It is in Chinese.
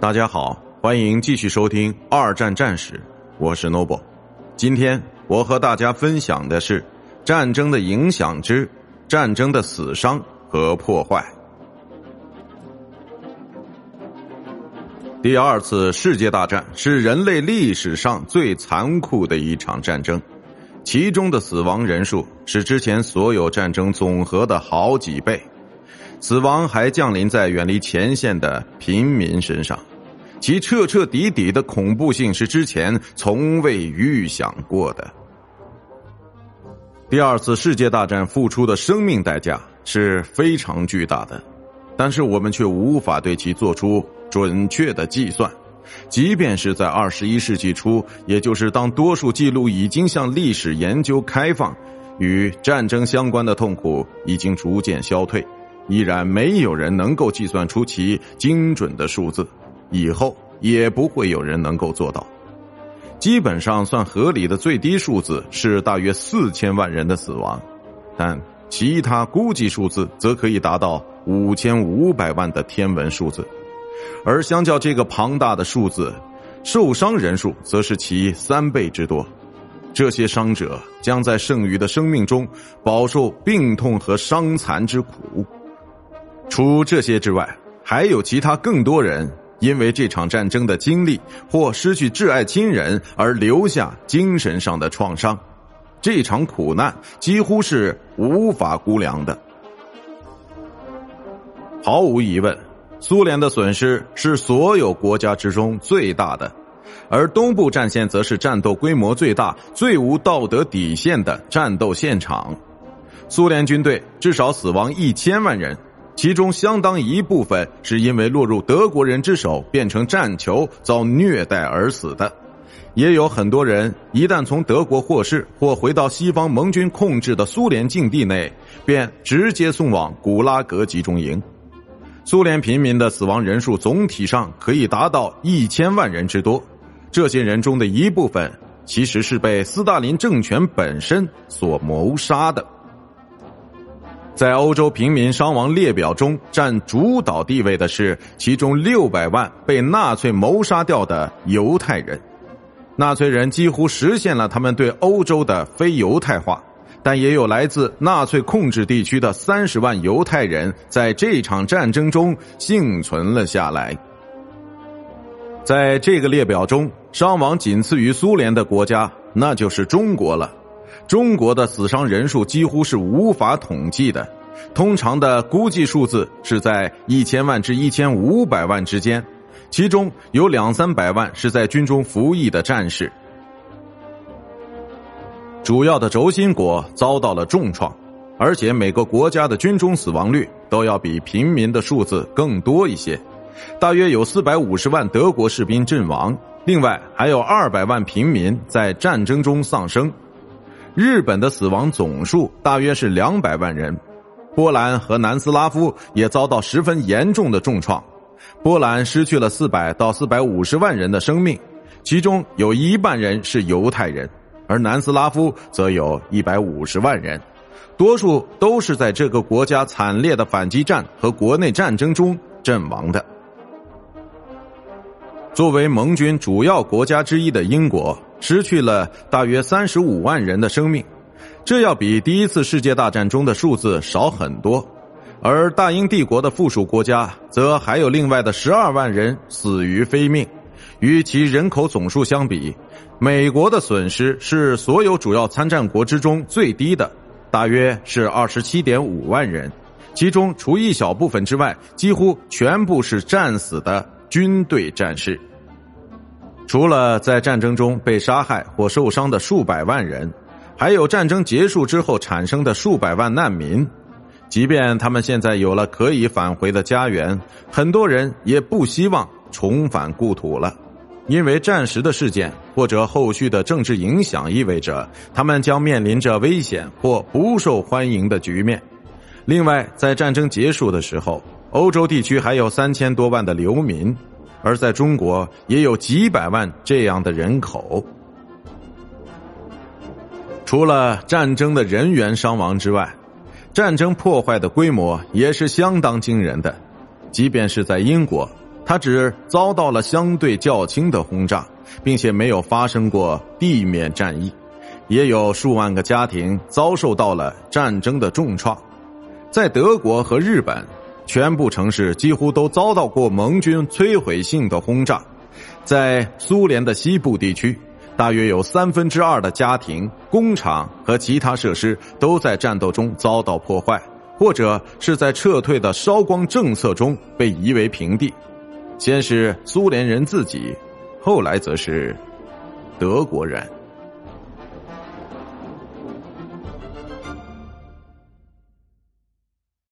大家好，欢迎继续收听二战战史，我是 Noble。今天我和大家分享的是战争的影响之战争的死伤和破坏。第二次世界大战是人类历史上最残酷的一场战争，其中的死亡人数是之前所有战争总和的好几倍，死亡还降临在远离前线的平民身上。其彻彻底底的恐怖性是之前从未预想过的。第二次世界大战付出的生命代价是非常巨大的，但是我们却无法对其做出准确的计算。即便是在二十一世纪初，也就是当多数记录已经向历史研究开放，与战争相关的痛苦已经逐渐消退，依然没有人能够计算出其精准的数字。以后也不会有人能够做到。基本上算合理的最低数字是大约四千万人的死亡，但其他估计数字则可以达到五千五百万的天文数字。而相较这个庞大的数字，受伤人数则是其三倍之多。这些伤者将在剩余的生命中饱受病痛和伤残之苦。除这些之外，还有其他更多人。因为这场战争的经历或失去挚爱亲人而留下精神上的创伤，这场苦难几乎是无法估量的。毫无疑问，苏联的损失是所有国家之中最大的，而东部战线则是战斗规模最大、最无道德底线的战斗现场。苏联军队至少死亡一千万人。其中相当一部分是因为落入德国人之手，变成战囚遭虐待而死的，也有很多人一旦从德国获释或回到西方盟军控制的苏联境地内，便直接送往古拉格集中营。苏联平民的死亡人数总体上可以达到一千万人之多，这些人中的一部分其实是被斯大林政权本身所谋杀的。在欧洲平民伤亡列表中占主导地位的是其中六百万被纳粹谋杀掉的犹太人。纳粹人几乎实现了他们对欧洲的非犹太化，但也有来自纳粹控制地区的三十万犹太人在这场战争中幸存了下来。在这个列表中，伤亡仅次于苏联的国家，那就是中国了。中国的死伤人数几乎是无法统计的，通常的估计数字是在一千万至一千五百万之间，其中有两三百万是在军中服役的战士。主要的轴心国遭到了重创，而且每个国家的军中死亡率都要比平民的数字更多一些，大约有四百五十万德国士兵阵亡，另外还有二百万平民在战争中丧生。日本的死亡总数大约是两百万人，波兰和南斯拉夫也遭到十分严重的重创。波兰失去了四百到四百五十万人的生命，其中有一半人是犹太人，而南斯拉夫则有一百五十万人，多数都是在这个国家惨烈的反击战和国内战争中阵亡的。作为盟军主要国家之一的英国。失去了大约三十五万人的生命，这要比第一次世界大战中的数字少很多。而大英帝国的附属国家则还有另外的十二万人死于非命。与其人口总数相比，美国的损失是所有主要参战国之中最低的，大约是二十七点五万人，其中除一小部分之外，几乎全部是战死的军队战士。除了在战争中被杀害或受伤的数百万人，还有战争结束之后产生的数百万难民。即便他们现在有了可以返回的家园，很多人也不希望重返故土了，因为战时的事件或者后续的政治影响意味着他们将面临着危险或不受欢迎的局面。另外，在战争结束的时候，欧洲地区还有三千多万的流民。而在中国，也有几百万这样的人口。除了战争的人员伤亡之外，战争破坏的规模也是相当惊人的。即便是在英国，它只遭到了相对较轻的轰炸，并且没有发生过地面战役，也有数万个家庭遭受到了战争的重创。在德国和日本，全部城市几乎都遭到过盟军摧毁性的轰炸。在苏联的西部地区，大约有三分之二的家庭、工厂和其他设施都在战斗中遭到破坏，或者是在撤退的烧光政策中被夷为平地。先是苏联人自己，后来则是德国人。